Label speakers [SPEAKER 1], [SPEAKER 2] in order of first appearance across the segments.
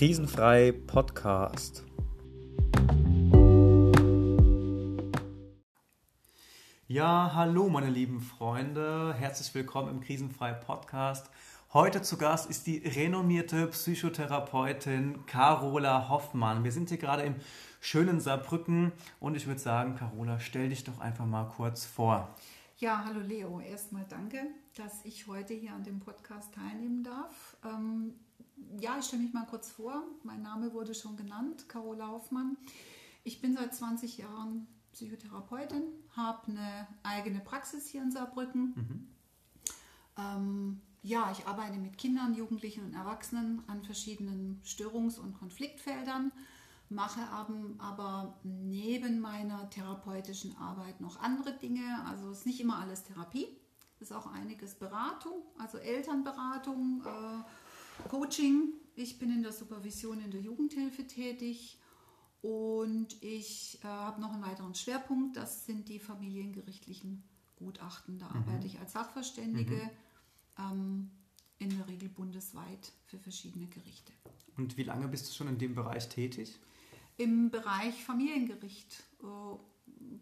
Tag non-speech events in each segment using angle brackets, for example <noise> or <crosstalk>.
[SPEAKER 1] Krisenfrei Podcast. Ja, hallo meine lieben Freunde, herzlich willkommen im Krisenfrei Podcast. Heute zu Gast ist die renommierte Psychotherapeutin Carola Hoffmann. Wir sind hier gerade im schönen Saarbrücken und ich würde sagen, Carola, stell dich doch einfach mal kurz vor.
[SPEAKER 2] Ja, hallo Leo. Erstmal danke, dass ich heute hier an dem Podcast teilnehmen darf. Ja, ich stelle mich mal kurz vor. Mein Name wurde schon genannt, Carola Hoffmann. Ich bin seit 20 Jahren Psychotherapeutin, habe eine eigene Praxis hier in Saarbrücken. Mhm. Ähm, ja, ich arbeite mit Kindern, Jugendlichen und Erwachsenen an verschiedenen Störungs- und Konfliktfeldern, mache aber neben meiner therapeutischen Arbeit noch andere Dinge. Also es ist nicht immer alles Therapie, es ist auch einiges Beratung, also Elternberatung. Äh, Coaching. Ich bin in der Supervision in der Jugendhilfe tätig und ich äh, habe noch einen weiteren Schwerpunkt, das sind die familiengerichtlichen Gutachten. Da mhm. arbeite ich als Sachverständige, mhm. ähm, in der Regel bundesweit für verschiedene Gerichte.
[SPEAKER 1] Und wie lange bist du schon in dem Bereich tätig?
[SPEAKER 2] Im Bereich Familiengericht äh,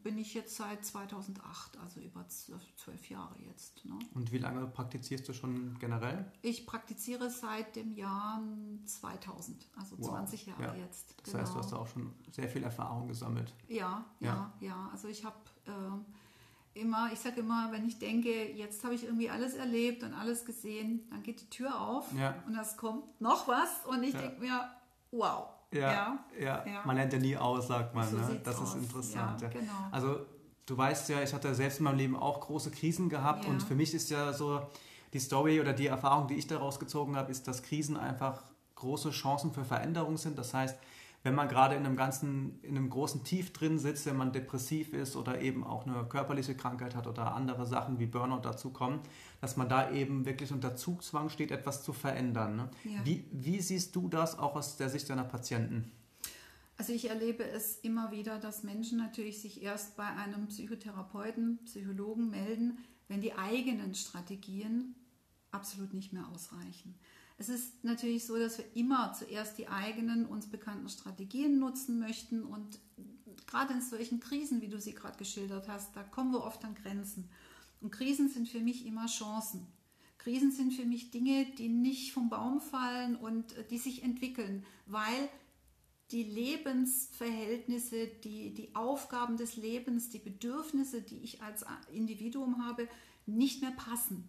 [SPEAKER 2] bin ich jetzt seit 2008, also über zwölf Jahre jetzt. Ne?
[SPEAKER 1] Und wie lange praktizierst du schon generell?
[SPEAKER 2] Ich praktiziere seit dem Jahr 2000, also wow. 20 Jahre ja. jetzt.
[SPEAKER 1] Das genau. heißt, du hast da auch schon sehr viel Erfahrung gesammelt.
[SPEAKER 2] Ja, ja, ja. ja. Also ich habe äh, immer, ich sage immer, wenn ich denke, jetzt habe ich irgendwie alles erlebt und alles gesehen, dann geht die Tür auf ja. und es kommt noch was und ich denke mir, wow
[SPEAKER 1] ja, ja, ja. Man lernt ja nie aus, sagt man. So ne? Das aus. ist interessant. Ja, genau. Also du weißt ja, ich hatte selbst in meinem Leben auch große Krisen gehabt und für mich ist ja so die Story oder die Erfahrung, die ich daraus gezogen habe, ist, dass Krisen einfach große Chancen für Veränderung sind. Das heißt, wenn man gerade in einem ganzen, in einem großen Tief drin sitzt, wenn man depressiv ist oder eben auch eine körperliche Krankheit hat oder andere Sachen wie Burnout dazukommen, dass man da eben wirklich unter Zugzwang steht, etwas zu verändern. Ne? Ja. Wie, wie siehst du das auch aus der Sicht deiner Patienten?
[SPEAKER 2] Also ich erlebe es immer wieder, dass Menschen natürlich sich erst bei einem Psychotherapeuten, Psychologen melden, wenn die eigenen Strategien absolut nicht mehr ausreichen. Es ist natürlich so, dass wir immer zuerst die eigenen uns bekannten Strategien nutzen möchten und gerade in solchen Krisen, wie du sie gerade geschildert hast, da kommen wir oft an Grenzen. Und Krisen sind für mich immer Chancen. Krisen sind für mich Dinge, die nicht vom Baum fallen und die sich entwickeln, weil die Lebensverhältnisse, die, die Aufgaben des Lebens, die Bedürfnisse, die ich als Individuum habe, nicht mehr passen.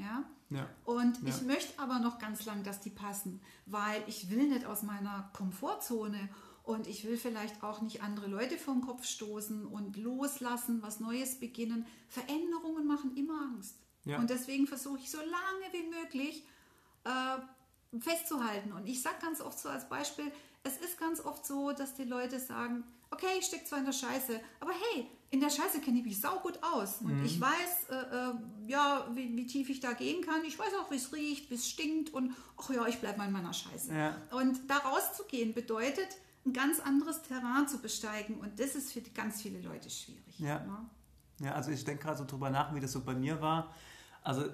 [SPEAKER 2] Ja? ja. Und ja. ich möchte aber noch ganz lang, dass die passen, weil ich will nicht aus meiner Komfortzone und ich will vielleicht auch nicht andere Leute vom Kopf stoßen und loslassen, was Neues beginnen. Veränderungen machen immer Angst. Ja. Und deswegen versuche ich so lange wie möglich äh, festzuhalten. Und ich sage ganz oft so als Beispiel, es ist ganz oft so, dass die Leute sagen, okay, ich stecke zwar in der Scheiße, aber hey, in der Scheiße kenne ich mich saugut aus. Und mhm. ich weiß, äh, äh, ja, wie, wie, tief ich da gehen kann. Ich weiß auch, wie es riecht, wie es stinkt. Und ach ja, ich bleibe mal in meiner Scheiße. Ja. Und da rauszugehen bedeutet, ein ganz anderes Terrain zu besteigen. Und das ist für ganz viele Leute schwierig.
[SPEAKER 1] Ja,
[SPEAKER 2] ne?
[SPEAKER 1] ja also ich denke gerade so drüber nach, wie das so bei mir war. Also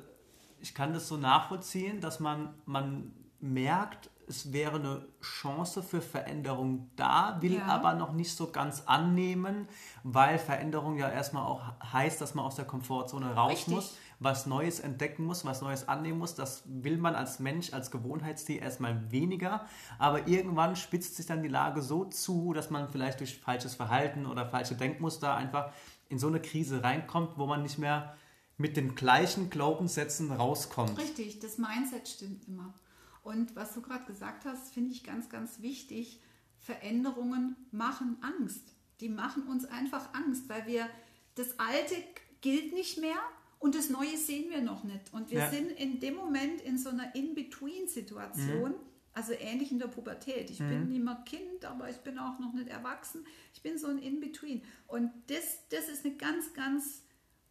[SPEAKER 1] ich kann das so nachvollziehen, dass man, man merkt, es wäre eine Chance für Veränderung da, will ja. aber noch nicht so ganz annehmen, weil Veränderung ja erstmal auch heißt, dass man aus der Komfortzone raus Richtig. muss, was Neues entdecken muss, was Neues annehmen muss. Das will man als Mensch, als Gewohnheitstier erstmal weniger, aber irgendwann spitzt sich dann die Lage so zu, dass man vielleicht durch falsches Verhalten oder falsche Denkmuster einfach in so eine Krise reinkommt, wo man nicht mehr mit den gleichen Glaubenssätzen rauskommt.
[SPEAKER 2] Richtig, das Mindset stimmt immer. Und was du gerade gesagt hast, finde ich ganz, ganz wichtig. Veränderungen machen Angst. Die machen uns einfach Angst, weil wir das Alte gilt nicht mehr und das Neue sehen wir noch nicht. Und wir ja. sind in dem Moment in so einer In-Between-Situation, mhm. also ähnlich in der Pubertät. Ich mhm. bin nicht mehr Kind, aber ich bin auch noch nicht erwachsen. Ich bin so ein In-Between. Und das, das ist eine ganz, ganz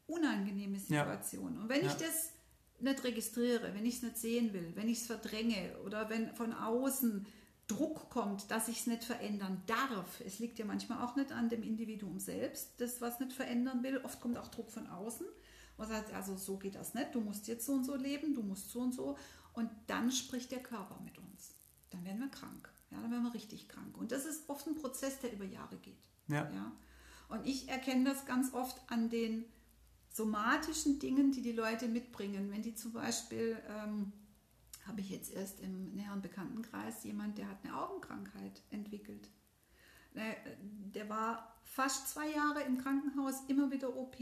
[SPEAKER 2] unangenehme Situation. Ja. Und wenn ja. ich das nicht registriere, wenn ich es nicht sehen will, wenn ich es verdränge oder wenn von außen Druck kommt, dass ich es nicht verändern darf. Es liegt ja manchmal auch nicht an dem Individuum selbst, das was nicht verändern will. Oft kommt auch Druck von außen. Man sagt, also so geht das nicht, du musst jetzt so und so leben, du musst so und so. Und dann spricht der Körper mit uns. dann werden wir krank. Ja, dann werden wir richtig krank. Und das ist oft ein Prozess, der über Jahre geht.
[SPEAKER 1] Ja.
[SPEAKER 2] Ja? Und ich erkenne das ganz oft an den somatischen Dingen, die die Leute mitbringen. Wenn die zum Beispiel, ähm, habe ich jetzt erst im näheren Bekanntenkreis jemand, der hat eine Augenkrankheit entwickelt. Äh, Der war fast zwei Jahre im Krankenhaus, immer wieder OP,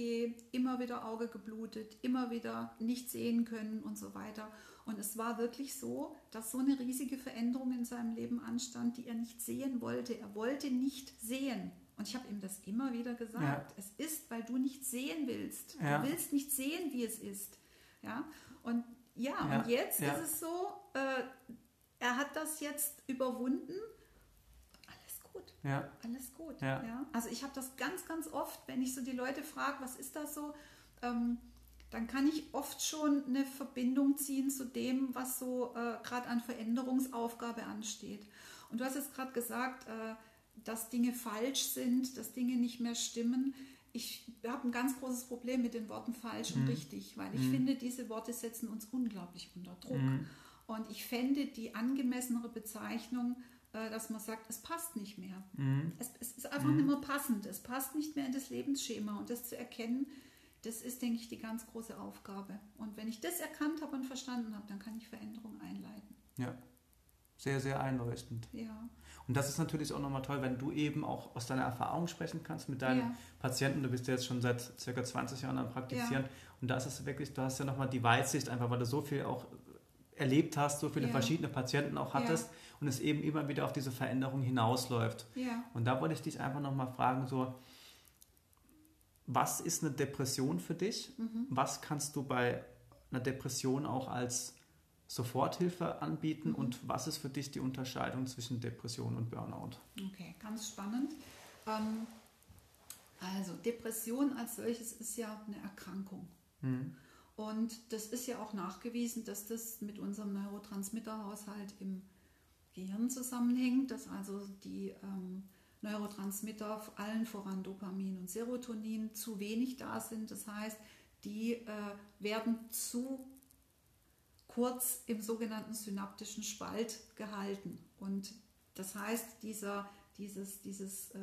[SPEAKER 2] immer wieder Auge geblutet, immer wieder nicht sehen können und so weiter. Und es war wirklich so, dass so eine riesige Veränderung in seinem Leben anstand, die er nicht sehen wollte. Er wollte nicht sehen. Und ich habe ihm das immer wieder gesagt.
[SPEAKER 1] Ja.
[SPEAKER 2] Es ist, weil du nicht sehen willst.
[SPEAKER 1] Ja.
[SPEAKER 2] Du willst nicht sehen, wie es ist. Ja. Und ja,
[SPEAKER 1] Ja.
[SPEAKER 2] und jetzt ist es so, äh, er hat das jetzt überwunden. Alles gut.
[SPEAKER 1] Ja.
[SPEAKER 2] Alles gut.
[SPEAKER 1] Ja.
[SPEAKER 2] Also ich habe das ganz, ganz oft, wenn ich so die Leute frage, was ist das so, ähm, dann kann ich oft schon eine Verbindung ziehen zu dem, was so äh, gerade an Veränderungsaufgabe ansteht. Und du hast jetzt gerade gesagt, äh, dass Dinge falsch sind, dass Dinge nicht mehr stimmen. Ich habe ein ganz großes Problem mit den Worten falsch und richtig, weil ich finde, diese Worte setzen uns unglaublich unter Druck. Und ich fände die angemessenere Bezeichnung, äh, dass man sagt, es passt nicht mehr. Es, es ist einfach nicht mehr passend. Es passt nicht mehr in das Lebensschema. Und das zu erkennen, das ist, denke ich, die ganz große Aufgabe. Und wenn ich das erkannt habe und verstanden habe, dann kann ich Veränderungen einleiten.
[SPEAKER 1] Ja. Sehr, sehr einleuchtend.
[SPEAKER 2] Ja,
[SPEAKER 1] Und das ist natürlich auch nochmal toll, wenn du eben auch aus deiner Erfahrung sprechen kannst mit deinen
[SPEAKER 2] Ja.
[SPEAKER 1] Patienten. Du bist ja jetzt schon seit circa 20 Jahren am Praktizieren. Und da ist es wirklich, du hast ja nochmal die Weitsicht, einfach weil du so viel auch erlebt hast, so viele
[SPEAKER 2] Ja.
[SPEAKER 1] verschiedene Patienten auch hattest und es eben immer wieder auf diese Veränderung hinausläuft.
[SPEAKER 2] ja,
[SPEAKER 1] Und da wollte ich dich einfach nochmal fragen, so, was ist eine Depression für dich?
[SPEAKER 2] Mhm.
[SPEAKER 1] Was kannst du bei einer Depression auch als Soforthilfe anbieten
[SPEAKER 2] Mhm.
[SPEAKER 1] und was ist für dich die Unterscheidung zwischen Depression und Burnout?
[SPEAKER 2] okay, ganz spannend. Ähm, also Depression als solches ist ja eine Erkrankung.
[SPEAKER 1] Hm.
[SPEAKER 2] Und das ist ja auch nachgewiesen, dass das mit unserem Neurotransmitterhaushalt im Gehirn zusammenhängt, dass also die ähm, Neurotransmitter, allen voran Dopamin und Serotonin, zu wenig da sind. Das heißt, die äh, werden zu kurz im sogenannten synaptischen Spalt gehalten. Und das heißt, dieser, dieses, dieses äh,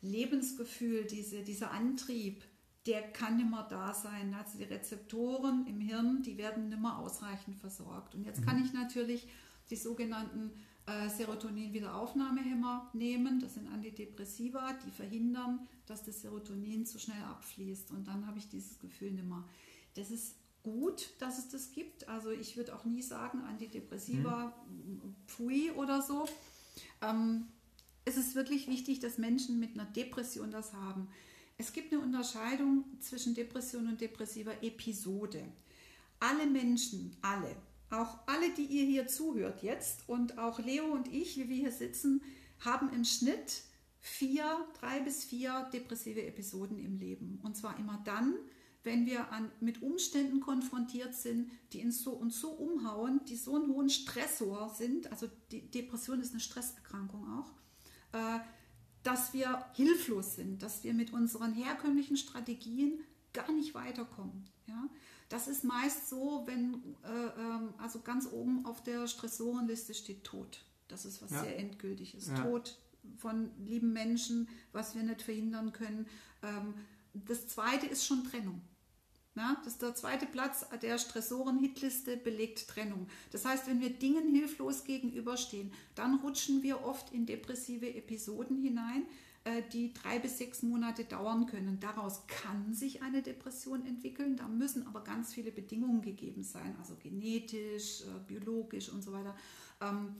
[SPEAKER 2] Lebensgefühl, diese, dieser Antrieb, der kann nicht mehr da sein. Also die Rezeptoren im Hirn, die werden nicht mehr ausreichend versorgt. Und jetzt kann ich natürlich die sogenannten äh, Serotonin-Wiederaufnahmehämmer nehmen. Das sind Antidepressiva, die verhindern, dass das Serotonin zu schnell abfließt. Und dann habe ich dieses Gefühl nicht mehr. Das ist gut, dass es das gibt. Also ich würde auch nie sagen, Antidepressiva, pfui oder so. Ähm, es ist wirklich wichtig, dass Menschen mit einer Depression das haben. Es gibt eine Unterscheidung zwischen Depression und depressiver Episode. Alle Menschen, alle, auch alle, die ihr hier zuhört jetzt und auch Leo und ich, wie wir hier sitzen, haben im Schnitt vier, drei bis vier depressive Episoden im Leben. Und zwar immer dann, wenn wir an, mit Umständen konfrontiert sind, die uns so, uns so umhauen, die so einen hohen Stressor sind, also die Depression ist eine Stresserkrankung auch, äh, dass wir hilflos sind, dass wir mit unseren herkömmlichen Strategien gar nicht weiterkommen. Ja? Das ist meist so, wenn äh, ähm, also ganz oben auf der Stressorenliste steht Tod. Das ist was
[SPEAKER 1] Ja.
[SPEAKER 2] sehr endgültig ist.
[SPEAKER 1] Ja.
[SPEAKER 2] Tod von lieben Menschen, was wir nicht verhindern können. Ähm, das zweite ist schon Trennung. Ja, das ist der zweite Platz der Stressoren-Hitliste belegt Trennung. Das heißt, wenn wir Dingen hilflos gegenüberstehen, dann rutschen wir oft in depressive Episoden hinein, äh, die drei bis sechs Monate dauern können. Daraus kann sich eine Depression entwickeln. Da müssen aber ganz viele Bedingungen gegeben sein, also genetisch, äh, biologisch und so weiter. Ähm,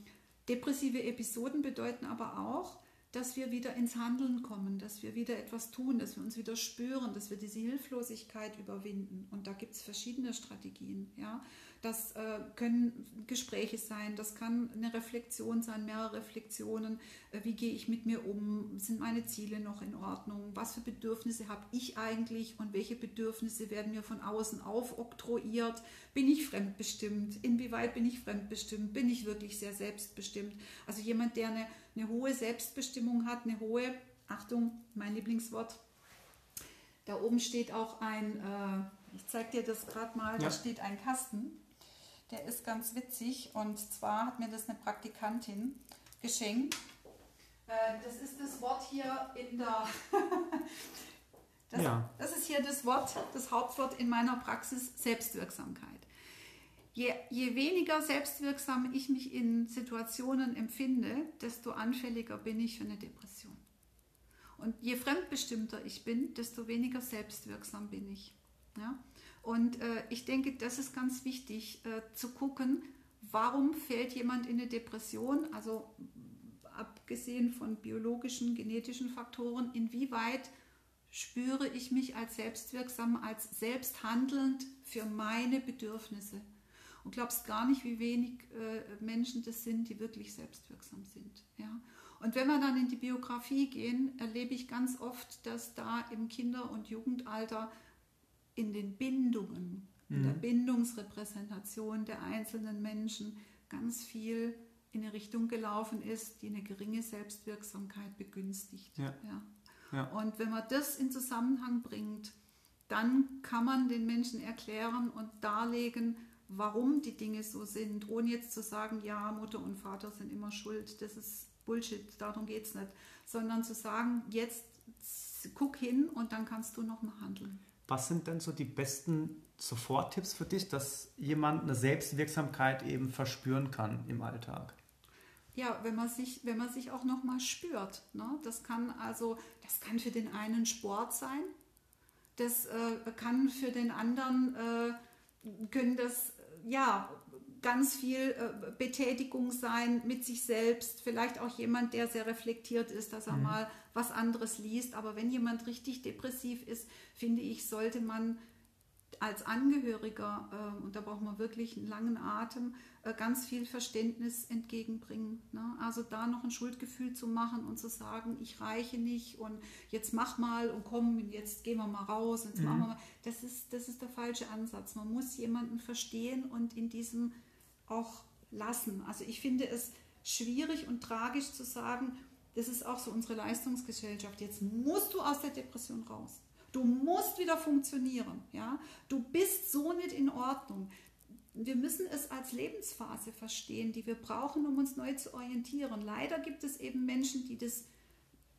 [SPEAKER 2] depressive Episoden bedeuten aber auch, dass wir wieder ins Handeln kommen, dass wir wieder etwas tun, dass wir uns wieder spüren, dass wir diese Hilflosigkeit überwinden. Und da gibt es verschiedene Strategien. Ja? Das äh, können Gespräche sein, das kann eine Reflexion sein, mehrere Reflexionen. Äh, wie gehe ich mit mir um? Sind meine Ziele noch in Ordnung? Was für Bedürfnisse habe ich eigentlich und welche Bedürfnisse werden mir von außen aufoktroyiert? Bin ich fremdbestimmt? Inwieweit bin ich fremdbestimmt? Bin ich wirklich sehr selbstbestimmt? Also jemand, der eine, eine hohe Selbstbestimmung hat, eine hohe, Achtung, mein Lieblingswort, da oben steht auch ein, äh, ich zeige dir das gerade mal,
[SPEAKER 1] Ja.
[SPEAKER 2] da steht ein Kasten. Der ist ganz witzig und zwar hat mir das eine Praktikantin geschenkt. Äh, das ist das Wort hier in der. <laughs> das, ja. das ist hier das Wort, das Hauptwort in meiner Praxis Selbstwirksamkeit. Je, je weniger selbstwirksam ich mich in Situationen empfinde, desto anfälliger bin ich für eine Depression. Und je fremdbestimmter ich bin, desto weniger selbstwirksam bin ich. Ja? Und äh, ich denke, das ist ganz wichtig äh, zu gucken, warum fällt jemand in eine Depression, also abgesehen von biologischen, genetischen Faktoren, inwieweit spüre ich mich als selbstwirksam, als selbsthandelnd für meine Bedürfnisse. Und glaubst gar nicht, wie wenig äh, Menschen das sind, die wirklich selbstwirksam sind. Ja? Und wenn wir dann in die Biografie gehen, erlebe ich ganz oft, dass da im Kinder- und Jugendalter in den Bindungen, in der mhm. Bindungsrepräsentation der einzelnen Menschen ganz viel in eine Richtung gelaufen ist, die eine geringe Selbstwirksamkeit begünstigt. Ja. Ja. ja. Und wenn man das in Zusammenhang bringt, dann kann man den Menschen erklären und darlegen, warum die Dinge so sind, ohne jetzt zu sagen, ja, Mutter und Vater sind immer schuld. Das ist Bullshit, darum geht es nicht, sondern zu sagen, jetzt guck hin und dann kannst du nochmal handeln.
[SPEAKER 1] Was sind denn so die besten Soforttipps für dich, dass jemand eine Selbstwirksamkeit eben verspüren kann im Alltag?
[SPEAKER 2] Ja, wenn man sich, wenn man sich auch nochmal spürt. Ne? Das kann also, das kann für den einen Sport sein, das äh, kann für den anderen, äh, können das, ja, ganz viel äh, Betätigung sein mit sich selbst, vielleicht auch jemand, der sehr reflektiert ist, dass er mhm. mal was anderes liest. Aber wenn jemand richtig depressiv ist, finde ich, sollte man als Angehöriger, äh, und da braucht man wirklich einen langen Atem, äh, ganz viel Verständnis entgegenbringen. Ne? Also da noch ein Schuldgefühl zu machen und zu sagen, ich reiche nicht und jetzt mach mal und komm, jetzt gehen wir mal raus, jetzt mhm. machen wir mal. Das ist, das ist der falsche Ansatz. Man muss jemanden verstehen und in diesem auch lassen. Also ich finde es schwierig und tragisch zu sagen, das ist auch so unsere Leistungsgesellschaft. Jetzt musst du aus der Depression raus. Du musst wieder funktionieren. Ja? Du bist so nicht in Ordnung. Wir müssen es als Lebensphase verstehen, die wir brauchen, um uns neu zu orientieren. Leider gibt es eben Menschen, die das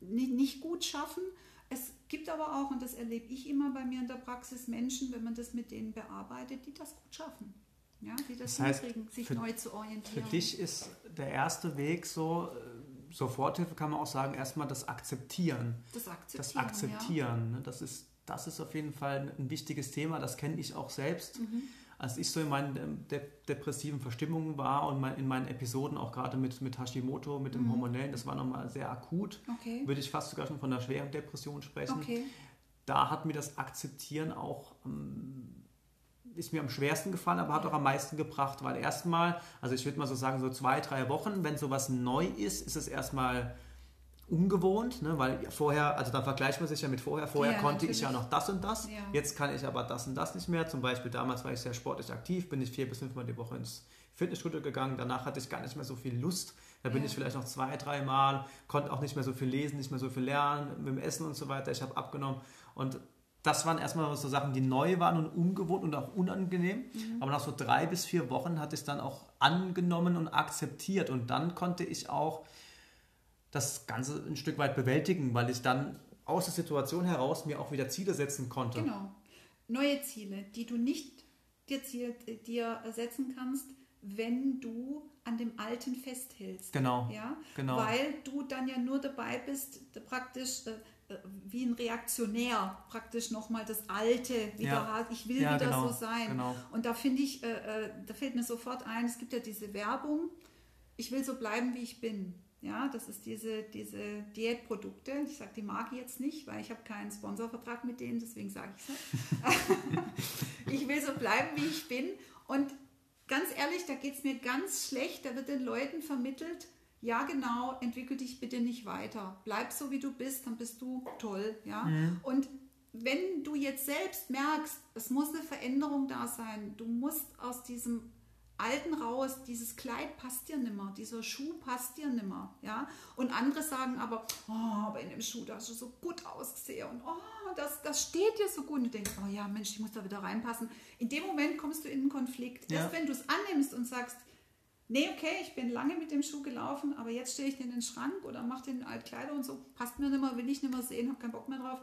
[SPEAKER 2] nicht gut schaffen. Es gibt aber auch, und das erlebe ich immer bei mir in der Praxis, Menschen, wenn man das mit denen bearbeitet, die das gut schaffen. Ja, die das, das heißt, hinkriegen, sich
[SPEAKER 1] für,
[SPEAKER 2] neu zu orientieren.
[SPEAKER 1] Für dich ist der erste Weg so, äh, Soforthilfe kann man auch sagen, erstmal das Akzeptieren.
[SPEAKER 2] Das Akzeptieren.
[SPEAKER 1] Das Akzeptieren. Ja. Ne? Das, ist, das ist auf jeden Fall ein wichtiges Thema, das kenne ich auch selbst. Mhm. Als ich so in meinen ähm, de depressiven Verstimmungen war und in meinen Episoden auch gerade mit, mit Hashimoto, mit dem mhm. Hormonellen, das war nochmal sehr akut, okay. würde ich fast sogar schon von einer schweren Depression sprechen. Okay. Da hat mir das Akzeptieren auch ähm, ist mir am schwersten gefallen, aber hat auch am meisten gebracht, weil erstmal, also ich würde mal so sagen, so zwei, drei Wochen, wenn sowas neu ist, ist es erstmal ungewohnt, ne? weil vorher, also dann vergleicht man sich ja mit vorher, vorher ja, konnte natürlich. ich ja noch das und das, ja. jetzt kann ich aber das und das nicht mehr. Zum Beispiel damals war ich sehr sportlich aktiv, bin ich vier bis fünfmal die Woche ins Fitnessstudio gegangen, danach hatte ich gar nicht mehr so viel Lust, da bin ja. ich vielleicht noch zwei, drei Mal, konnte auch nicht mehr so viel lesen, nicht mehr so viel lernen, mit dem Essen und so weiter, ich habe abgenommen und das waren erstmal so Sachen, die neu waren und ungewohnt und auch unangenehm. Mhm. Aber nach so drei bis vier Wochen hatte ich es dann auch angenommen und akzeptiert. Und dann konnte ich auch das Ganze ein Stück weit bewältigen, weil ich dann aus der Situation heraus mir auch wieder Ziele setzen konnte.
[SPEAKER 2] Genau. Neue Ziele, die du nicht dir, Ziel, dir setzen kannst, wenn du an dem Alten festhältst.
[SPEAKER 1] Genau.
[SPEAKER 2] Ja?
[SPEAKER 1] genau.
[SPEAKER 2] Weil du dann ja nur dabei bist, praktisch äh, äh, wie ein Reaktionär praktisch nochmal das Alte wieder ja. hat. Ich will ja, wieder genau, so sein. Genau. Und da finde ich, äh, äh, da fällt mir sofort ein, es gibt ja diese Werbung, ich will so bleiben, wie ich bin. Ja, das ist diese, diese Diätprodukte. Ich sage die mag ich jetzt nicht, weil ich habe keinen Sponsorvertrag mit denen, deswegen sage ich es ich will so bleiben, wie ich bin. Und ganz ehrlich, da geht es mir ganz schlecht. Da wird den Leuten vermittelt, ja genau, entwickel dich bitte nicht weiter. Bleib so, wie du bist, dann bist du toll. Ja? Mhm. Und wenn du jetzt selbst merkst, es muss eine Veränderung da sein, du musst aus diesem Alten raus, dieses Kleid passt dir nimmer, dieser Schuh passt dir nimmer, ja. Und andere sagen aber, oh, aber in dem Schuh, da hast du so gut ausgesehen und oh, das, das steht dir so gut. Und du denkst, oh ja, Mensch, ich muss da wieder reinpassen. In dem Moment kommst du in einen Konflikt. Ja. Erst wenn du es annimmst und sagst, nee, okay, ich bin lange mit dem Schuh gelaufen, aber jetzt stelle ich den in den Schrank oder mache den in Altkleider und so, passt mir nicht mehr, will ich nicht mehr sehen, habe keinen Bock mehr drauf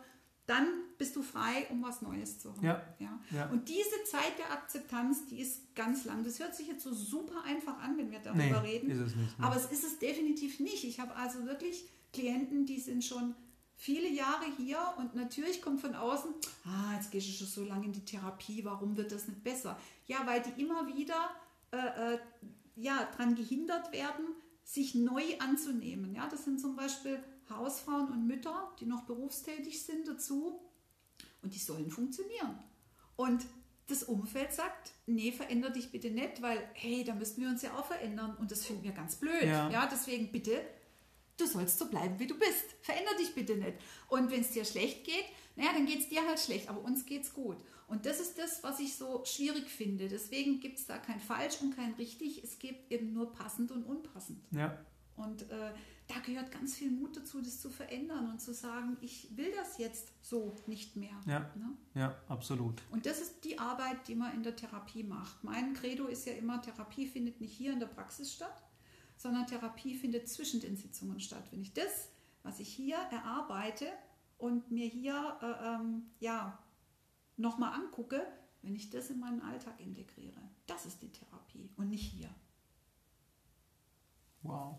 [SPEAKER 2] dann bist du frei, um was Neues zu haben. Ja. Ja. ja. Und diese Zeit der Akzeptanz, die ist ganz lang. Das hört sich jetzt so super einfach an, wenn wir darüber nee, reden. Ist es nicht, ne? Aber es ist es definitiv nicht. Ich habe also wirklich Klienten, die sind schon viele Jahre hier und natürlich kommt von außen, ah, jetzt gehst du schon so lange in die Therapie, warum wird das nicht besser? Ja, weil die immer wieder äh, äh, ja, daran gehindert werden, sich neu anzunehmen. Ja, das sind zum Beispiel Hausfrauen und Mütter, die noch berufstätig sind dazu und die sollen funktionieren. Und das Umfeld sagt, nee, veränder dich bitte nicht, weil, hey, da müssten wir uns ja auch verändern und das finden wir ganz blöd. Ja. ja, deswegen bitte, du sollst so bleiben, wie du bist. Veränder dich bitte nicht. Und wenn es dir schlecht geht, naja, dann geht es dir halt schlecht, aber uns geht es gut. Und das ist das, was ich so schwierig finde. Deswegen gibt es da kein falsch und kein richtig. Es gibt eben nur passend und unpassend. Ja. Und äh, da gehört ganz viel Mut dazu, das zu verändern und zu sagen, ich will das jetzt so nicht mehr.
[SPEAKER 1] Ja, ne? ja absolut.
[SPEAKER 2] Und das ist die Arbeit, die man in der Therapie macht. Mein Credo ist ja immer, Therapie findet nicht hier in der Praxis statt, sondern Therapie findet zwischen den Sitzungen statt. Wenn ich das, was ich hier erarbeite und mir hier äh, ähm, ja, nochmal angucke, wenn ich das in meinen Alltag integriere, das ist die Therapie und nicht hier.
[SPEAKER 1] Wow.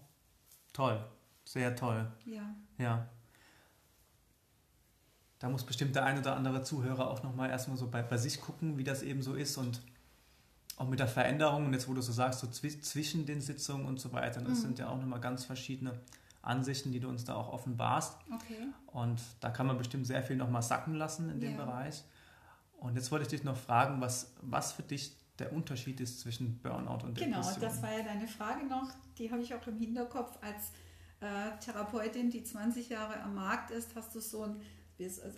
[SPEAKER 1] Toll. Sehr toll.
[SPEAKER 2] Ja.
[SPEAKER 1] Ja. Da muss bestimmt der ein oder andere Zuhörer auch nochmal erstmal so bei, bei sich gucken, wie das eben so ist und auch mit der Veränderung und jetzt, wo du so sagst, so zwischen den Sitzungen und so weiter, das mhm. sind ja auch nochmal ganz verschiedene Ansichten, die du uns da auch offenbarst.
[SPEAKER 2] Okay.
[SPEAKER 1] Und da kann man bestimmt sehr viel nochmal sacken lassen in dem ja. Bereich. Und jetzt wollte ich dich noch fragen, was, was für dich der Unterschied ist zwischen Burnout und
[SPEAKER 2] Depression. Genau, das war ja deine Frage noch, die habe ich auch im Hinterkopf als äh, Therapeutin, die 20 Jahre am Markt ist, hast du so ein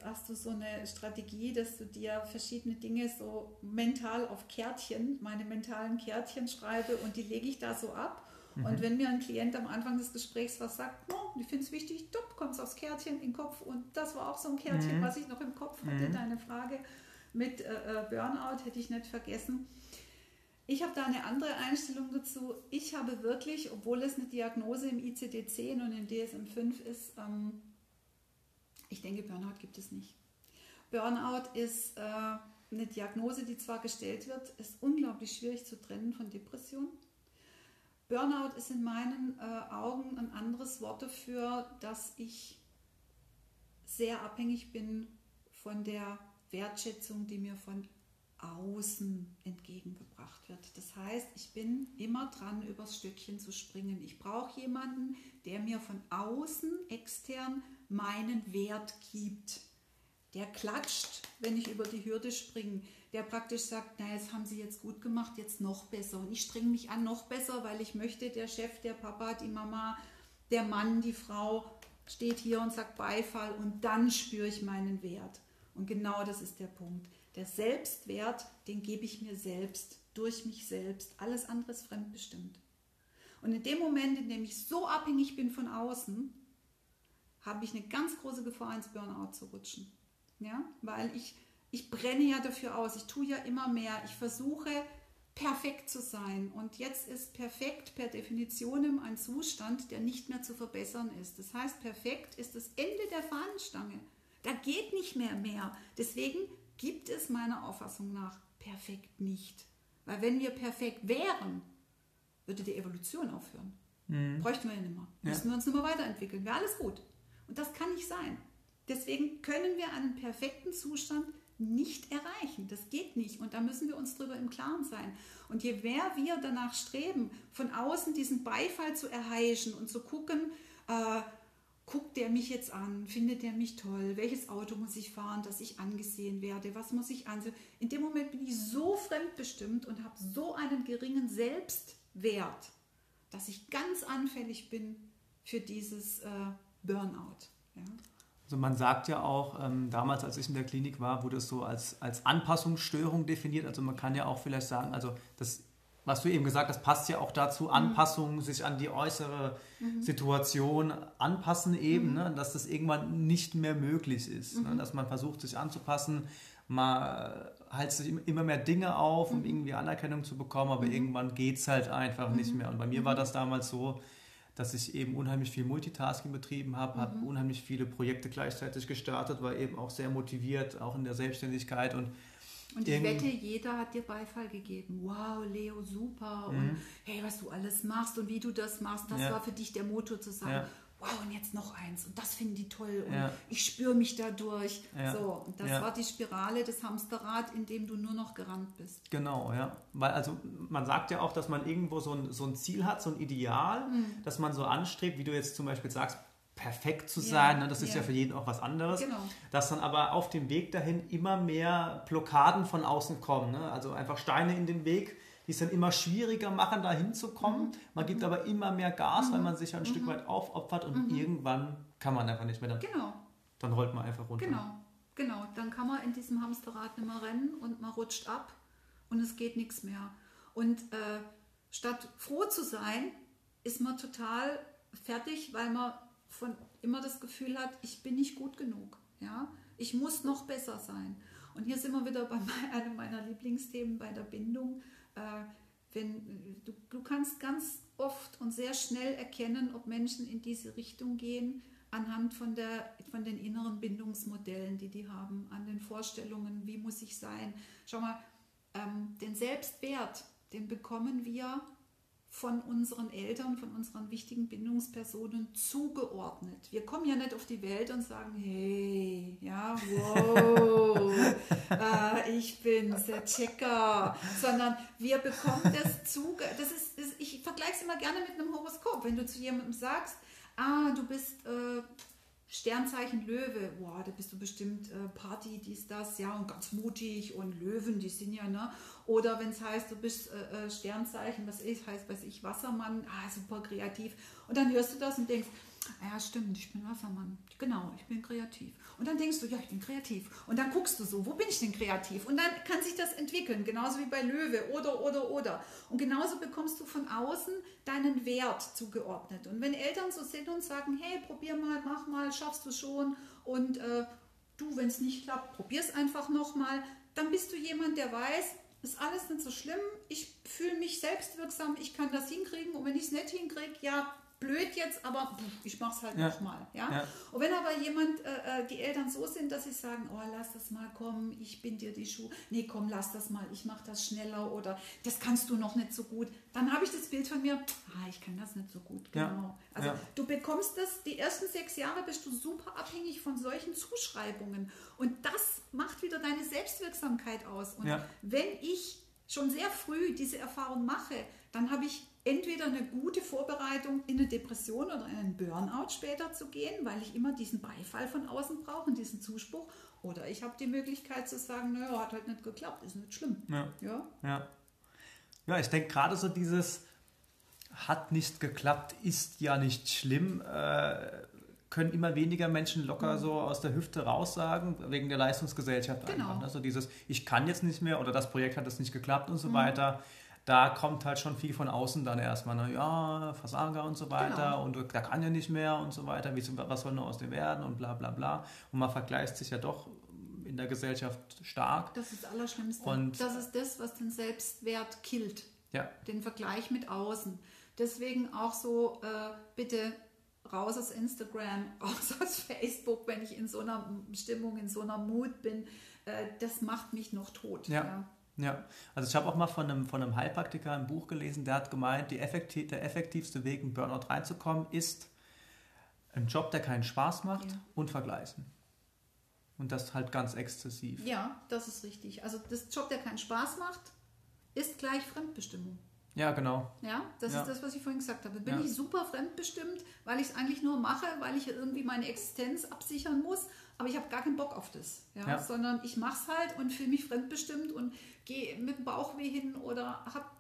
[SPEAKER 2] hast du so eine Strategie, dass du dir verschiedene Dinge so mental auf Kärtchen, meine mentalen Kärtchen schreibe und die lege ich da so ab. Mhm. Und wenn mir ein Klient am Anfang des Gesprächs was sagt, oh, ich finde es wichtig, du kommst aufs Kärtchen in den Kopf und das war auch so ein Kärtchen, mhm. was ich noch im Kopf hatte, mhm. deine Frage mit äh, äh Burnout hätte ich nicht vergessen. Ich habe da eine andere Einstellung dazu. Ich habe wirklich, obwohl es eine Diagnose im ICD-10 und im DSM-5 ist, ähm, ich denke, Burnout gibt es nicht. Burnout ist äh, eine Diagnose, die zwar gestellt wird, ist unglaublich schwierig zu trennen von Depression. Burnout ist in meinen äh, Augen ein anderes Wort dafür, dass ich sehr abhängig bin von der Wertschätzung, die mir von außen entgegengebracht wird. Das heißt, ich bin immer dran, übers Stückchen zu springen. Ich brauche jemanden, der mir von außen, extern, meinen Wert gibt. Der klatscht, wenn ich über die Hürde springe. Der praktisch sagt, na, jetzt haben Sie jetzt gut gemacht, jetzt noch besser. Und ich strenge mich an, noch besser, weil ich möchte, der Chef, der Papa, die Mama, der Mann, die Frau steht hier und sagt Beifall und dann spüre ich meinen Wert. Und genau das ist der Punkt. Der Selbstwert, den gebe ich mir selbst, durch mich selbst. Alles andere ist fremdbestimmt. Und in dem Moment, in dem ich so abhängig bin von außen, habe ich eine ganz große Gefahr, ins Burnout zu rutschen. Ja? Weil ich, ich brenne ja dafür aus. Ich tue ja immer mehr. Ich versuche, perfekt zu sein. Und jetzt ist perfekt per Definition ein Zustand, der nicht mehr zu verbessern ist. Das heißt, perfekt ist das Ende der Fahnenstange. Da geht nicht mehr mehr. Deswegen gibt es meiner Auffassung nach perfekt nicht. Weil wenn wir perfekt wären, würde die Evolution aufhören. Mhm. Bräuchten wir ja nicht mehr. Ja. Müssten wir uns nicht mehr weiterentwickeln. Wäre alles gut. Und das kann nicht sein. Deswegen können wir einen perfekten Zustand nicht erreichen. Das geht nicht. Und da müssen wir uns darüber im Klaren sein. Und je mehr wir danach streben, von außen diesen Beifall zu erheischen und zu gucken, äh, guckt der mich jetzt an, findet der mich toll, welches Auto muss ich fahren, dass ich angesehen werde, was muss ich ansehen. In dem Moment bin ich so fremdbestimmt und habe so einen geringen Selbstwert, dass ich ganz anfällig bin für dieses äh, Burnout. Ja.
[SPEAKER 1] Also man sagt ja auch, ähm, damals als ich in der Klinik war, wurde es so als, als Anpassungsstörung definiert. Also man kann ja auch vielleicht sagen, also das was du eben gesagt hast, passt ja auch dazu, mhm. Anpassungen, sich an die äußere mhm. Situation anpassen eben, mhm. ne, dass das irgendwann nicht mehr möglich ist. Ne, mhm. dass man versucht, sich anzupassen, man hält sich immer mehr Dinge auf, um mhm. irgendwie Anerkennung zu bekommen, aber mhm. irgendwann geht es halt einfach nicht mehr. Und bei mir war das damals so, dass ich eben unheimlich viel Multitasking betrieben habe, mhm. habe unheimlich viele Projekte gleichzeitig gestartet, war eben auch sehr motiviert, auch in der Selbstständigkeit und
[SPEAKER 2] und ich wette, jeder hat dir Beifall gegeben. Wow, Leo, super. Mhm. Und hey, was du alles machst und wie du das machst, das ja. war für dich der Motor zu sagen, ja. Wow, und jetzt noch eins. Und das finden die toll. Und ja. ich spüre mich dadurch. So, und das war die Spirale des Hamsterrad, in dem du nur noch gerannt bist.
[SPEAKER 1] Genau, ja. Weil, also man sagt ja auch, dass man irgendwo so ein, so ein Ziel hat, so ein Ideal, mhm. das man so anstrebt, wie du jetzt zum Beispiel sagst, perfekt zu sein. Ja, ne? Das ist ja. ja. für jeden auch was anderes. Genau. Dass dann aber auf dem Weg dahin immer mehr Blockaden von außen kommen. Ne? Also einfach Steine in den Weg, die es dann immer schwieriger machen, da hinzukommen. Mhm. Man gibt mhm. aber immer mehr Gas, mhm. weil man sich ein mhm. Stück weit aufopfert und mhm. irgendwann kann man einfach nicht mehr. Dann, genau. dann rollt man einfach runter.
[SPEAKER 2] Genau. Genau, dann kann man in diesem Hamsterrad nicht mehr rennen und man rutscht ab und es geht nichts mehr. Und äh, statt froh zu sein, ist man total fertig, weil man von immer das Gefühl hat, ich bin nicht gut genug. Ja? Ich muss noch besser sein. Und hier sind wir wieder bei <laughs> einem meiner Lieblingsthemen bei der Bindung. Äh, wenn, du, du kannst ganz oft und sehr schnell erkennen, ob Menschen in diese Richtung gehen, anhand von, der, von den inneren Bindungsmodellen, die die haben, an den Vorstellungen, wie muss ich sein. Schau mal, ähm, den Selbstwert, den bekommen wir von unseren Eltern, von unseren wichtigen Bindungspersonen zugeordnet. Wir kommen ja nicht auf die Welt und sagen, hey, ja, wow, <laughs> äh, ich bin der Checker, sondern wir bekommen das zuge... Das ist, das, ich vergleiche es immer gerne mit einem Horoskop. Wenn du zu jemandem sagst, ah, du bist... Äh, Sternzeichen Löwe, boah, da bist du bestimmt äh, Party, dies, das, ja, und ganz mutig und Löwen, die sind ja, ne? Oder wenn es heißt, du bist äh, äh, Sternzeichen, was ist, heißt, weiß ich, Wassermann, ah, super kreativ. Und dann hörst du das und denkst, ja, stimmt, ich bin Wassermann. Genau, ich bin kreativ. Und dann denkst du, ja, ich bin kreativ. Und dann guckst du so, wo bin ich denn kreativ? Und dann kann sich das entwickeln, genauso wie bei Löwe oder, oder, oder. Und genauso bekommst du von außen deinen Wert zugeordnet. Und wenn Eltern so sind und sagen, hey, probier mal, mach mal, schaffst du schon. Und äh, du, wenn es nicht klappt, probier es einfach nochmal. Dann bist du jemand, der weiß, ist alles nicht so schlimm. Ich fühle mich selbstwirksam, ich kann das hinkriegen. Und wenn ich es nicht hinkriege, ja, blöd jetzt, aber ich mache es halt ja. nochmal. Ja? ja? Und wenn aber jemand, äh, äh, die Eltern so sind, dass sie sagen, oh, lass das mal kommen, ich bin dir die Schuhe, nee, komm, lass das mal, ich mache das schneller oder das kannst du noch nicht so gut, dann habe ich das Bild von mir, ah, ich kann das nicht so gut, genau. Ja. Also du bekommst das, die ersten sechs Jahre bist du super abhängig von solchen Zuschreibungen und das macht wieder deine Selbstwirksamkeit aus. Und wenn ich schon sehr früh diese Erfahrung mache, dann habe ich entweder eine gute Vorbereitung in eine Depression oder in einen Burnout später zu gehen, weil ich immer diesen Beifall von außen brauche und diesen Zuspruch. Oder ich habe die Möglichkeit zu sagen, naja, hat halt nicht geklappt, ist nicht schlimm.
[SPEAKER 1] Ja, ja. ja. ja ich denke gerade so dieses hat nicht geklappt, ist ja nicht schlimm, äh, können immer weniger Menschen locker mhm. so aus der Hüfte raussagen, wegen der Leistungsgesellschaft genau. einfach. Also dieses, ich kann jetzt nicht mehr oder das Projekt hat es nicht geklappt und so mhm. weiter da kommt halt schon viel von außen dann erstmal, ne? ja, Versager und so weiter genau. und da kann ja nicht mehr und so weiter, wie, was soll nur aus dem werden und bla bla bla. Und man vergleicht sich ja doch in der Gesellschaft stark.
[SPEAKER 2] Das ist das Allerschlimmste. Und das ist das, was den Selbstwert killt. Ja. Den Vergleich mit außen. Deswegen auch so, äh, bitte raus aus Instagram, <laughs> raus aus Facebook, wenn ich in so einer Stimmung, in so einer Mut bin. Äh, das macht mich noch tot.
[SPEAKER 1] ja. ja. Ja, also ich habe auch mal von einem, von einem Heilpraktiker ein Buch gelesen, der hat gemeint, effektiv, der effektivste Weg, in Burnout reinzukommen, ist ein Job, der keinen Spaß macht ja. und vergleichen. Und das halt ganz exzessiv.
[SPEAKER 2] Ja, das ist richtig. Also das Job, der keinen Spaß macht, ist gleich Fremdbestimmung.
[SPEAKER 1] Ja, genau.
[SPEAKER 2] Ja, das ja. ist das, was ich vorhin gesagt habe. Bin ja. ich super fremdbestimmt, weil ich es eigentlich nur mache, weil ich irgendwie meine Existenz absichern muss, aber ich habe gar keinen Bock auf das. Ja? ja. Sondern ich mache es halt und fühle mich fremdbestimmt und gehe mit dem Bauchweh hin oder hab,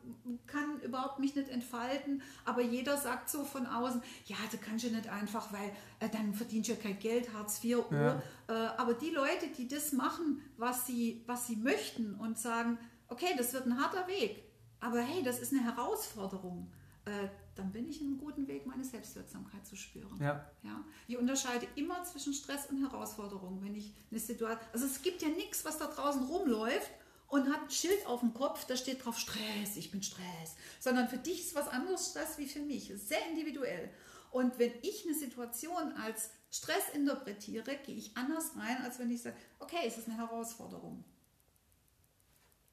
[SPEAKER 2] kann überhaupt mich nicht entfalten. Aber jeder sagt so von außen, ja, das kannst du nicht einfach, weil äh, dann verdienst du ja kein Geld, Hartz IV, ja. Äh, aber die Leute, die das machen, was sie, was sie möchten und sagen, okay, das wird ein harter Weg, aber hey, das ist eine Herausforderung, äh, dann bin ich in einem guten Weg, meine Selbstwirksamkeit zu spüren.
[SPEAKER 1] Ja.
[SPEAKER 2] Ja? Ich unterscheide immer zwischen Stress und Herausforderung. Wenn ich eine Situation, also es gibt ja nichts, was da draußen rumläuft und hat ein Schild auf dem Kopf, da steht drauf Stress, ich bin Stress. Sondern für dich ist was anderes Stress wie für mich. Das ist sehr individuell. Und wenn ich eine Situation als Stress interpretiere, gehe ich anders rein, als wenn ich sage, okay, es ist eine Herausforderung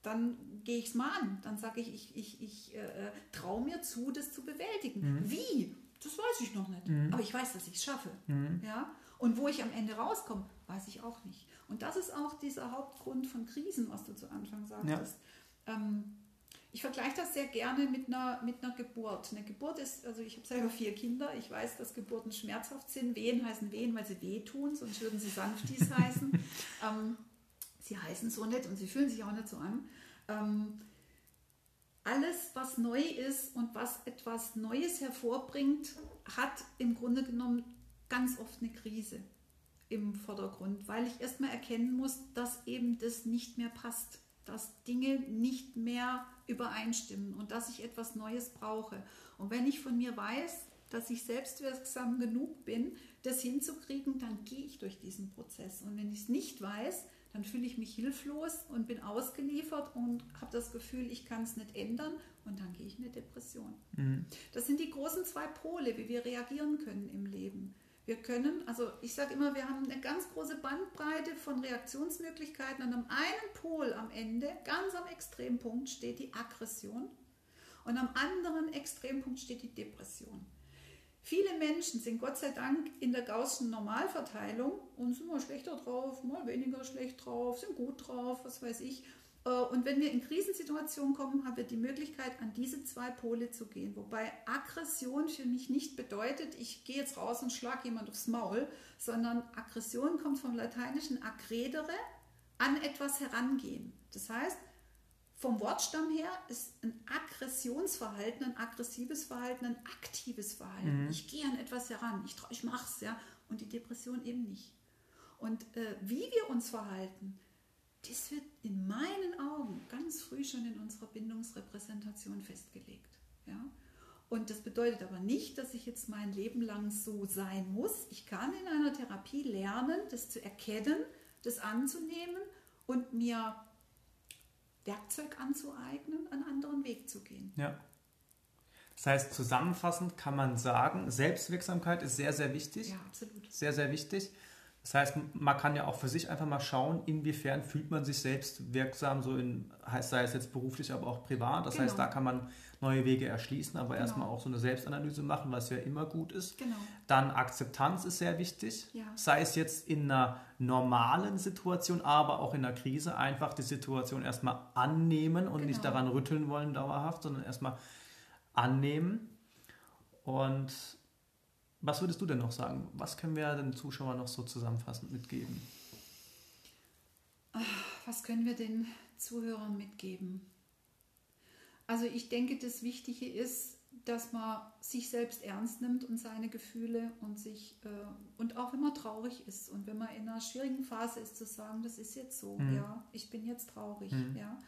[SPEAKER 2] dann gehe ich es mal an. Dann sage ich, ich, ich, ich äh, traue mir zu, das zu bewältigen. Mhm. Wie? Das weiß ich noch nicht. Mhm. Aber ich weiß, dass ich es schaffe. Mhm. Ja? Und wo ich am Ende rauskomme, weiß ich auch nicht. Und das ist auch dieser Hauptgrund von Krisen, was du zu Anfang sagtest. Ja. Ähm, ich vergleiche das sehr gerne mit einer, mit einer Geburt. Eine Geburt ist, also ich habe selber vier Kinder, ich weiß, dass Geburten schmerzhaft sind. Wehen heißen Wehen, weil sie wehtun, sonst würden sie Sanftis heißen. <laughs> Ähm, sie heißen so nicht und sie fühlen sich auch nicht so an. Ähm, alles, was neu ist und was etwas Neues hervorbringt, hat im Grunde genommen ganz oft eine Krise im Vordergrund, weil ich erstmal erkennen muss, dass eben das nicht mehr passt, dass Dinge nicht mehr übereinstimmen und dass ich etwas Neues brauche. Und wenn ich von mir weiß, dass ich selbstwirksam genug bin, das hinzukriegen, dann gehe ich durch diesen Prozess. Und wenn ich es nicht weiß, dann fühle ich mich hilflos und bin ausgeliefert und habe das Gefühl, ich kann es nicht ändern und dann gehe ich in eine Depression. Mhm. Das sind die großen zwei Pole, wie wir reagieren können im Leben. Wir können, also ich sage immer, wir haben eine ganz große Bandbreite von Reaktionsmöglichkeiten. und am einen Pol am Ende, ganz am Extrempunkt, steht die Aggression und am anderen Extrempunkt steht die Depression. Viele Menschen sind Gott sei Dank in der Gaußschen Normalverteilung und sind mal schlechter drauf, mal weniger schlecht drauf, sind gut drauf, was weiß ich. Äh, und wenn wir in Krisensituationen kommen, haben wir die Möglichkeit, an diese zwei Pole zu gehen. Wobei Aggression für mich nicht bedeutet, ich gehe jetzt raus und schlage jemand aufs Maul, sondern Aggression kommt vom lateinischen accredere, an etwas herangehen. Das heißt, vom Wortstamm her ist ein Aggressionsverhalten, ein aggressives Verhalten, ein aktives Verhalten. Mhm. Ich gehe an etwas heran, ich, ich mache es, ja, und die Depression eben nicht. Und äh, wie wir uns verhalten, das wird in meinen Augen ganz früh schon in unserer Bindungsrepräsentation festgelegt. Ja? Und das bedeutet aber nicht, dass ich jetzt mein Leben lang so sein muss. Ich kann in einer Therapie lernen, das zu erkennen, das anzunehmen und mir Werkzeug anzueignen, einen anderen Weg zu gehen.
[SPEAKER 1] Ja. Das heißt, zusammenfassend kann man sagen, Selbstwirksamkeit ist sehr, sehr wichtig.
[SPEAKER 2] Ja, absolut.
[SPEAKER 1] Sehr, sehr wichtig. Das heißt, man kann ja auch für sich einfach mal schauen, inwiefern fühlt man sich selbst wirksam, so in, sei es jetzt beruflich, aber auch privat. Das genau. heißt, da kann man neue Wege erschließen, aber genau. erstmal auch so eine Selbstanalyse machen, was ja immer gut ist.
[SPEAKER 2] Genau.
[SPEAKER 1] Dann Akzeptanz ist sehr wichtig,
[SPEAKER 2] ja.
[SPEAKER 1] sei es jetzt in einer normalen Situation, aber auch in einer Krise, einfach die Situation erstmal annehmen und nicht genau. daran rütteln wollen dauerhaft, sondern erstmal annehmen. Und was würdest du denn noch sagen? Was können wir den Zuschauern noch so zusammenfassend mitgeben?
[SPEAKER 2] Was können wir den Zuhörern mitgeben? Also ich denke, das Wichtige ist, dass man sich selbst ernst nimmt und seine Gefühle und sich äh, und auch wenn man traurig ist und wenn man in einer schwierigen Phase ist, zu sagen, das ist jetzt so, mhm. ja, ich bin jetzt traurig, mhm. ja.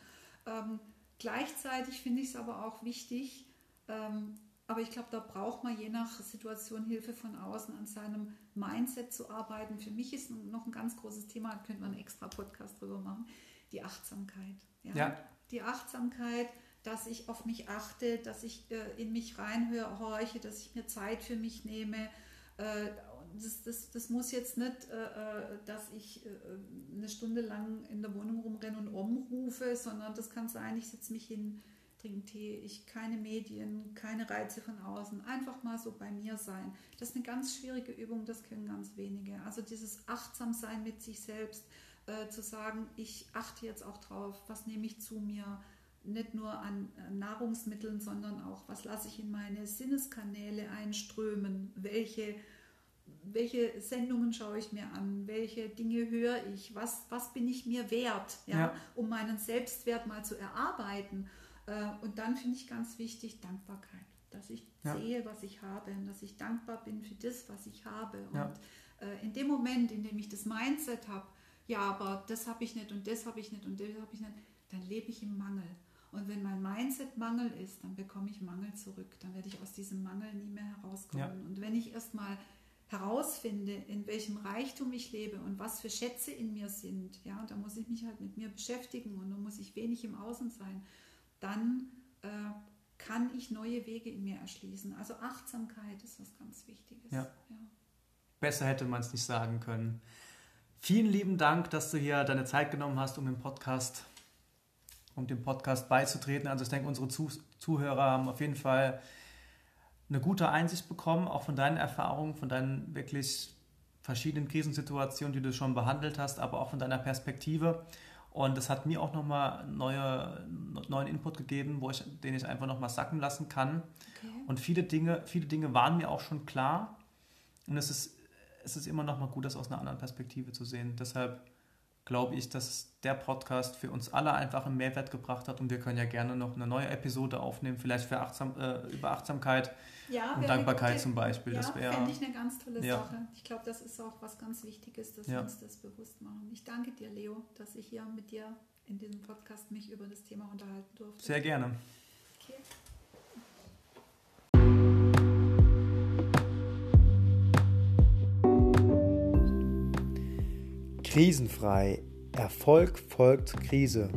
[SPEAKER 2] Ähm, gleichzeitig finde ich es aber auch wichtig, ähm, aber ich glaube, da braucht man je nach Situation Hilfe von außen an seinem Mindset zu arbeiten. Für mich ist noch ein ganz großes Thema, da könnte man einen extra Podcast drüber machen, die Achtsamkeit. Ja?
[SPEAKER 1] ja.
[SPEAKER 2] Die Achtsamkeit, dass ich auf mich achte, dass ich äh, in mich reinhöre, horche, dass ich mir Zeit für mich nehme. Äh, das, das, das, muss jetzt nicht, äh, äh dass ich äh, eine Stunde lang in der Wohnung rumrenne und umrufe, sondern das kann sein, ich setze mich hin trinken Tee, ich keine Medien, keine Reize von außen, einfach mal so bei mir sein. Das ist eine ganz schwierige Übung, das können ganz wenige. Also dieses Achtsamsein mit sich selbst, äh, zu sagen, ich achte jetzt auch drauf, was nehme ich zu mir, nicht nur an Nahrungsmitteln, sondern auch, was lasse ich in meine Sinneskanäle einströmen, welche welche Sendungen schaue ich mir an, welche Dinge höre ich, was, was bin ich mir wert, ja, ja. um meinen Selbstwert mal zu erarbeiten. Äh, und dann finde ich ganz wichtig Dankbarkeit, dass ich ja. sehe, was ich habe und dass ich dankbar bin für das, was ich habe. Und ja. Äh, in dem Moment, in dem ich das Mindset habe, ja, aber das habe ich nicht und das habe ich nicht und das habe ich nicht, dann lebe ich im Mangel. Und wenn mein Mindset Mindset Mangel ist, dann bekomme ich Mangel zurück. Dann werde ich aus diesem Mangel nie mehr herauskommen. Ja. Und wenn ich erstmal herausfinde, in welchem Reichtum ich lebe und was für Schätze in mir sind, ja, da muss ich mich halt mit mir beschäftigen und da muss ich wenig im Außen sein, dann äh, kann ich neue Wege in mir erschließen. Also Achtsamkeit ist was ganz Wichtiges.
[SPEAKER 1] Ja. ja. Besser hätte man es nicht sagen können. Vielen lieben Dank, dass du hier deine Zeit genommen hast, um den Podcast, um dem Podcast beizutreten. Also ich denke, unsere Zuhörer haben auf jeden Fall eine gute Einsicht bekommen, auch von deinen Erfahrungen, von deinen wirklich verschiedenen Krisensituationen, die du schon behandelt hast, aber auch von deiner Perspektive. Und das hat mir auch nochmal neue, neuen Input gegeben, wo ich, den ich einfach nochmal sacken lassen kann. Okay. Und viele Dinge, viele Dinge waren mir auch schon klar. Und es ist, es ist immer nochmal gut, das aus einer anderen Perspektive zu sehen. Deshalb glaube ich, dass der Podcast für uns alle einfach einen Mehrwert gebracht hat. Und wir können ja gerne noch eine neue Episode aufnehmen, vielleicht für Achtsam, äh, über Achtsamkeit ja, und Dankbarkeit gute, zum Beispiel.
[SPEAKER 2] Ja, das fände ich eine ganz tolle ja. Sache. Ich glaube, das ist auch was ganz Wichtiges, dass wir uns das bewusst machen. Ich danke dir, Leo, dass ich hier mit dir in diesem Podcast mich über das Thema unterhalten durfte.
[SPEAKER 1] Sehr gerne. Okay. Krisenfrei. Erfolg folgt Krise.